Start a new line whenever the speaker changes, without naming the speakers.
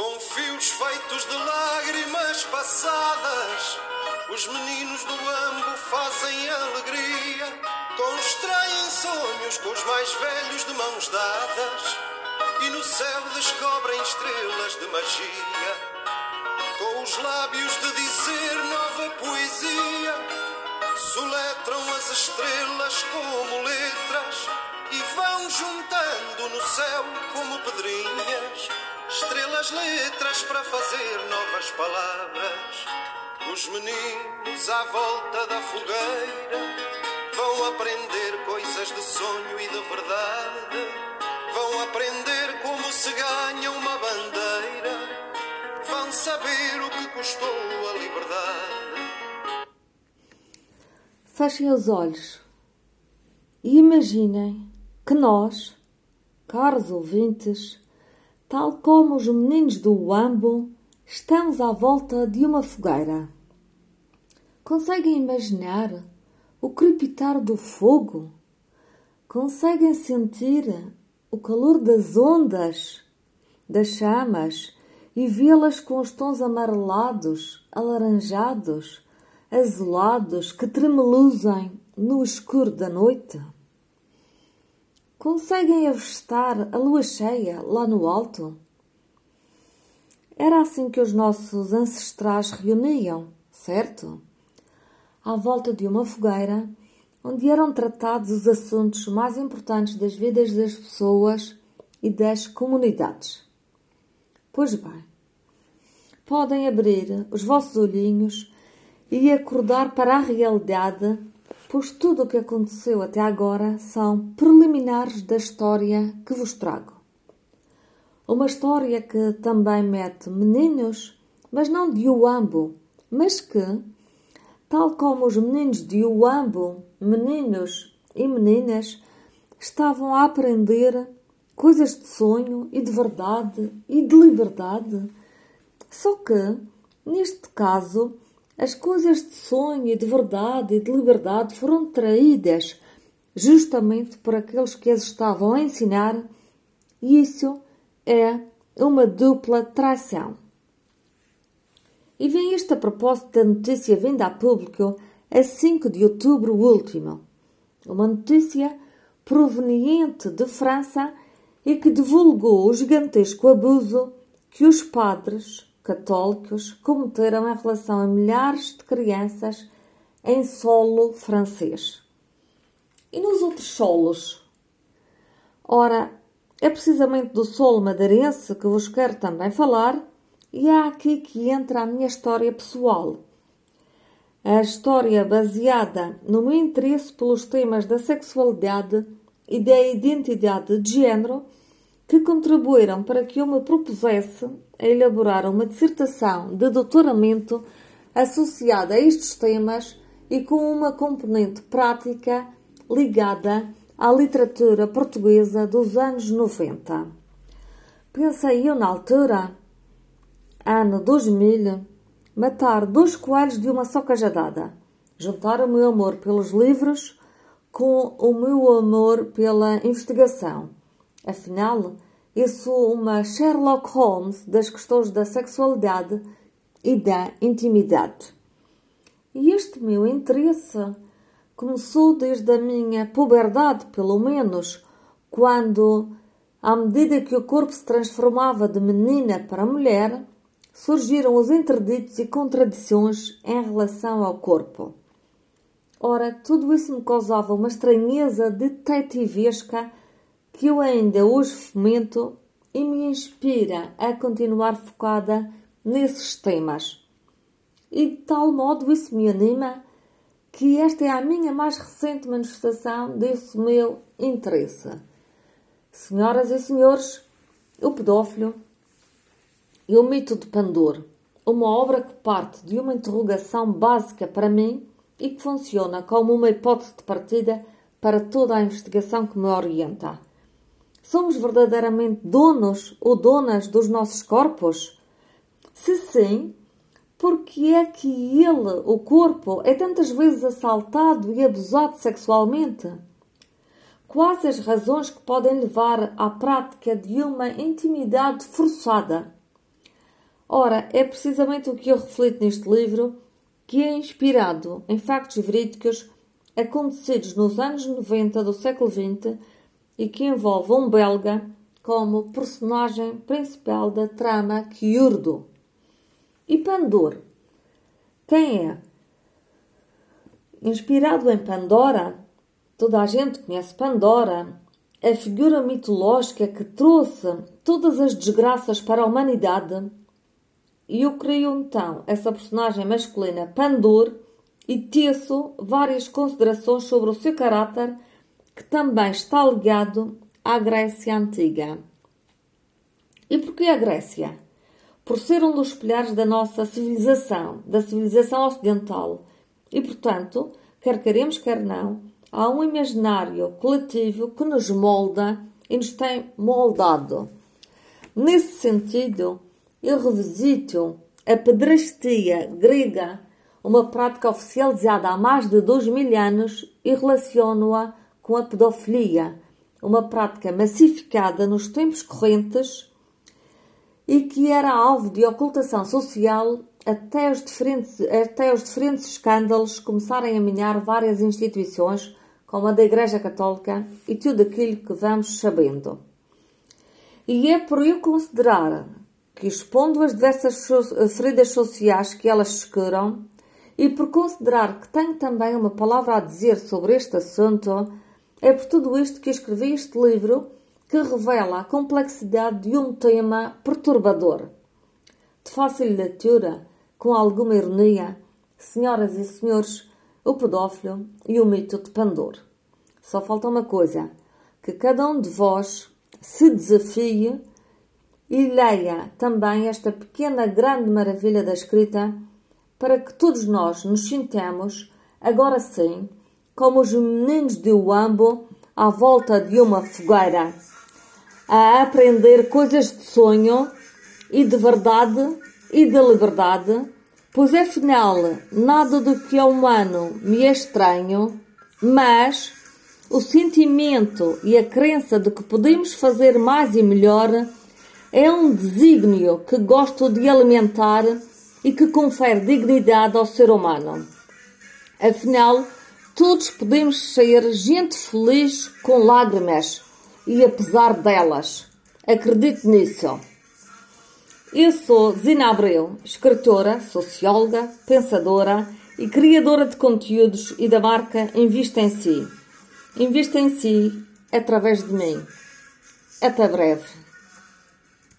Com fios feitos de lágrimas passadas, os meninos do ambo fazem alegria, constroem sonhos com os mais velhos de mãos dadas e no céu descobrem estrelas de magia. Com os lábios de dizer nova poesia, soletram as estrelas como letras e vão juntando no céu como pedrinhas estrelas, letras para fazer novas palavras. Os meninos à volta da fogueira vão aprender coisas de sonho e de verdade. Vão aprender como se ganha uma bandeira. Vão saber o que custou a liberdade.
Fechem os olhos e imaginem que nós, caros ouvintes, tal como os meninos do Wambo, estamos à volta de uma fogueira. Conseguem imaginar o crepitar do fogo? Conseguem sentir o calor das ondas, das chamas e vê-las com os tons amarelados, alaranjados, azulados que tremeluzem no escuro da noite? Conseguem avistar a lua cheia lá no alto? Era assim que os nossos ancestrais reuniam, certo? À volta de uma fogueira, onde eram tratados os assuntos mais importantes das vidas das pessoas e das comunidades. Pois bem, podem abrir os vossos olhinhos e acordar para a realidade pois tudo o que aconteceu até agora são preliminares da história que vos trago. Uma história que também mete meninos, mas não de Uambo, mas que, tal como os meninos de Uambo, meninos e meninas, estavam a aprender coisas de sonho e de verdade e de liberdade. Só que, neste caso, as coisas de sonho e de verdade e de liberdade foram traídas justamente por aqueles que as estavam a ensinar, e isso é uma dupla traição. E vem isto a propósito da notícia vinda a público a 5 de outubro último. Uma notícia proveniente de França e que divulgou o gigantesco abuso que os padres católicos cometeram em relação a milhares de crianças em solo francês. E nos outros solos? Ora, é precisamente do solo madeirense que vos quero também falar, e é aqui que entra a minha história pessoal. A história baseada no meu interesse pelos temas da sexualidade e da identidade de género que contribuíram para que eu me propusesse a elaborar uma dissertação de doutoramento associada a estes temas e com uma componente prática ligada à literatura portuguesa dos anos 90. Pensei eu na altura, ano 2000, matar dois coelhos de uma só cajadada, juntar o meu amor pelos livros com o meu amor pela investigação Afinal, eu sou uma Sherlock Holmes das questões da sexualidade e da intimidade. E este meu interesse começou desde a minha puberdade, pelo menos, quando, à medida que o corpo se transformava de menina para mulher, surgiram os interditos e contradições em relação ao corpo. Ora, tudo isso me causava uma estranheza detetivesca que eu ainda hoje fomento e me inspira a continuar focada nesses temas. E de tal modo isso me anima que esta é a minha mais recente manifestação desse meu interesse. Senhoras e senhores, o pedófilo e o mito de Pandor, uma obra que parte de uma interrogação básica para mim e que funciona como uma hipótese de partida para toda a investigação que me orienta. Somos verdadeiramente donos ou donas dos nossos corpos? Se sim, por que é que ele, o corpo, é tantas vezes assaltado e abusado sexualmente? Quais as razões que podem levar à prática de uma intimidade forçada? Ora, é precisamente o que eu reflito neste livro, que é inspirado em factos verídicos acontecidos nos anos 90 do século XX e que envolve um belga como personagem principal da trama Kiurdo. E Pandor? Quem é? Inspirado em Pandora, toda a gente conhece Pandora, a figura mitológica que trouxe todas as desgraças para a humanidade. E eu creio então essa personagem masculina Pandor e teço várias considerações sobre o seu caráter, que também está ligado à Grécia Antiga. E porquê a Grécia? Por ser um dos pilares da nossa civilização, da civilização ocidental. E, portanto, quer queremos, quer não, há um imaginário coletivo que nos molda e nos tem moldado. Nesse sentido, eu revisito a pedrastia grega uma prática oficializada há mais de dois mil anos e relaciono-a com a pedofilia, uma prática massificada nos tempos correntes e que era alvo de ocultação social até os diferentes, até os diferentes escândalos começarem a minhar várias instituições, como a da Igreja Católica e tudo aquilo que vamos sabendo. E é por eu considerar que, expondo as diversas feridas sociais que elas escuram, e por considerar que tenho também uma palavra a dizer sobre este assunto, é por tudo isto que escrevi este livro que revela a complexidade de um tema perturbador. De fácil leitura, com alguma ironia, senhoras e senhores, o pedófilo e o mito de Pandor. Só falta uma coisa: que cada um de vós se desafie e leia também esta pequena grande maravilha da escrita para que todos nós nos sintamos, agora sim, como os meninos de Uambo à volta de uma fogueira, a aprender coisas de sonho e de verdade e de liberdade, pois afinal nada do que é humano me é estranho, mas o sentimento e a crença de que podemos fazer mais e melhor é um desígnio que gosto de alimentar e que confere dignidade ao ser humano. Afinal, todos podemos ser gente feliz com lágrimas e apesar delas. Acredite nisso. Eu sou Zina Abreu, escritora, socióloga, pensadora e criadora de conteúdos e da marca Invista em Si. Invista em Si através de mim. Até breve.